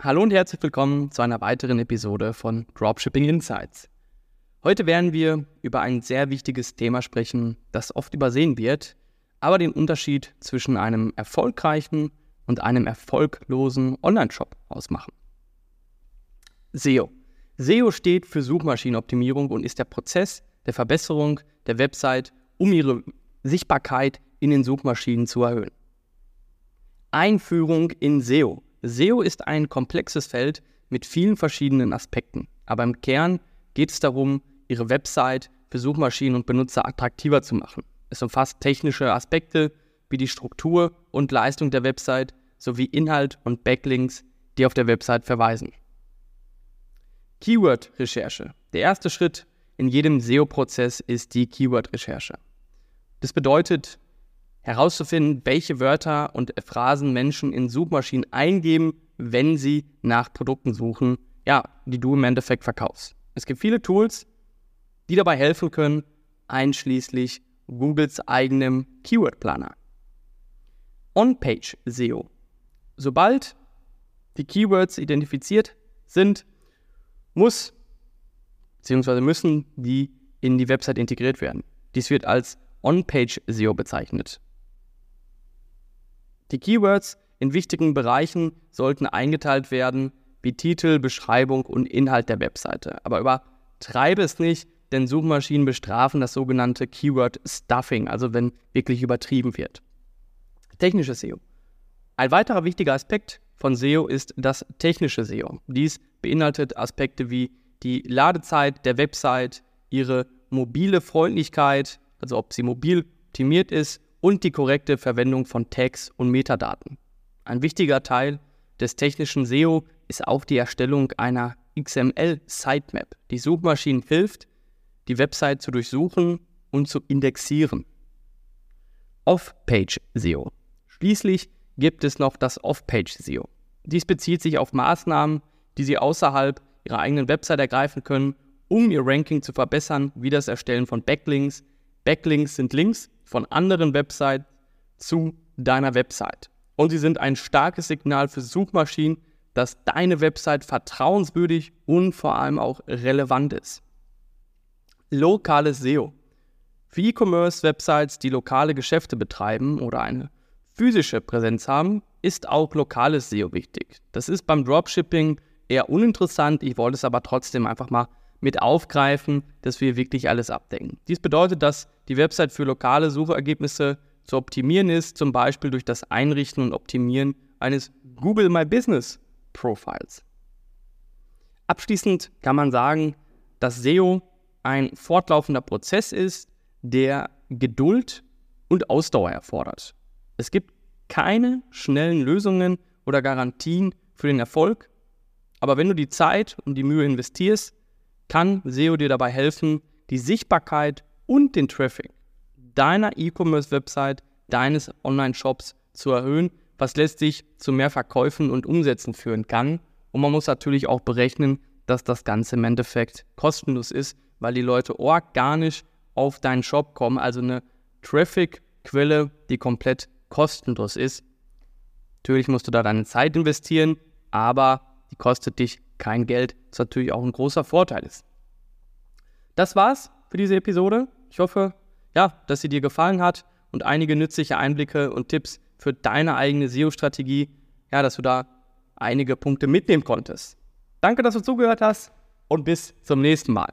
Hallo und herzlich willkommen zu einer weiteren Episode von Dropshipping Insights. Heute werden wir über ein sehr wichtiges Thema sprechen, das oft übersehen wird, aber den Unterschied zwischen einem erfolgreichen und einem erfolglosen Online-Shop ausmachen. SEO. SEO steht für Suchmaschinenoptimierung und ist der Prozess der Verbesserung der Website, um ihre Sichtbarkeit in den Suchmaschinen zu erhöhen. Einführung in SEO. SEO ist ein komplexes Feld mit vielen verschiedenen Aspekten, aber im Kern geht es darum, Ihre Website für Suchmaschinen und Benutzer attraktiver zu machen. Es umfasst technische Aspekte wie die Struktur und Leistung der Website sowie Inhalt und Backlinks, die auf der Website verweisen. Keyword-Recherche. Der erste Schritt in jedem SEO-Prozess ist die Keyword-Recherche. Das bedeutet, herauszufinden, welche Wörter und Phrasen Menschen in Suchmaschinen eingeben, wenn sie nach Produkten suchen, ja, die du im Endeffekt verkaufst. Es gibt viele Tools, die dabei helfen können, einschließlich Googles eigenem Keyword-Planer. On-Page SEO. Sobald die Keywords identifiziert sind, muss bzw. müssen die in die Website integriert werden. Dies wird als On-Page SEO bezeichnet. Die Keywords in wichtigen Bereichen sollten eingeteilt werden, wie Titel, Beschreibung und Inhalt der Webseite. Aber übertreibe es nicht, denn Suchmaschinen bestrafen das sogenannte Keyword Stuffing, also wenn wirklich übertrieben wird. Technisches SEO. Ein weiterer wichtiger Aspekt von SEO ist das technische SEO. Dies beinhaltet Aspekte wie die Ladezeit der Website, ihre mobile Freundlichkeit, also ob sie mobil optimiert ist und die korrekte Verwendung von Tags und Metadaten. Ein wichtiger Teil des technischen SEO ist auch die Erstellung einer XML-Sitemap, die Suchmaschinen hilft, die Website zu durchsuchen und zu indexieren. Off-Page-SEO. Schließlich gibt es noch das Off-Page-SEO. Dies bezieht sich auf Maßnahmen, die Sie außerhalb Ihrer eigenen Website ergreifen können, um Ihr Ranking zu verbessern, wie das Erstellen von Backlinks. Backlinks sind Links von anderen Websites zu deiner Website. Und sie sind ein starkes Signal für Suchmaschinen, dass deine Website vertrauenswürdig und vor allem auch relevant ist. Lokales SEO. Für E-Commerce-Websites, die lokale Geschäfte betreiben oder eine physische Präsenz haben, ist auch lokales SEO wichtig. Das ist beim Dropshipping eher uninteressant. Ich wollte es aber trotzdem einfach mal mit aufgreifen, dass wir wirklich alles abdecken. Dies bedeutet, dass die Website für lokale Suchergebnisse zu optimieren ist, zum Beispiel durch das Einrichten und Optimieren eines Google My Business Profiles. Abschließend kann man sagen, dass SEO ein fortlaufender Prozess ist, der Geduld und Ausdauer erfordert. Es gibt keine schnellen Lösungen oder Garantien für den Erfolg, aber wenn du die Zeit und die Mühe investierst, kann SEO dir dabei helfen, die Sichtbarkeit und den Traffic deiner E-Commerce-Website, deines Online-Shops zu erhöhen, was letztlich zu mehr Verkäufen und Umsätzen führen kann. Und man muss natürlich auch berechnen, dass das Ganze im Endeffekt kostenlos ist, weil die Leute organisch auf deinen Shop kommen, also eine Traffic-Quelle, die komplett kostenlos ist. Natürlich musst du da deine Zeit investieren, aber die kostet dich kein Geld, was natürlich auch ein großer Vorteil ist. Das war's für diese Episode. Ich hoffe, ja, dass sie dir gefallen hat und einige nützliche Einblicke und Tipps für deine eigene SEO-Strategie, ja, dass du da einige Punkte mitnehmen konntest. Danke, dass du zugehört hast und bis zum nächsten Mal.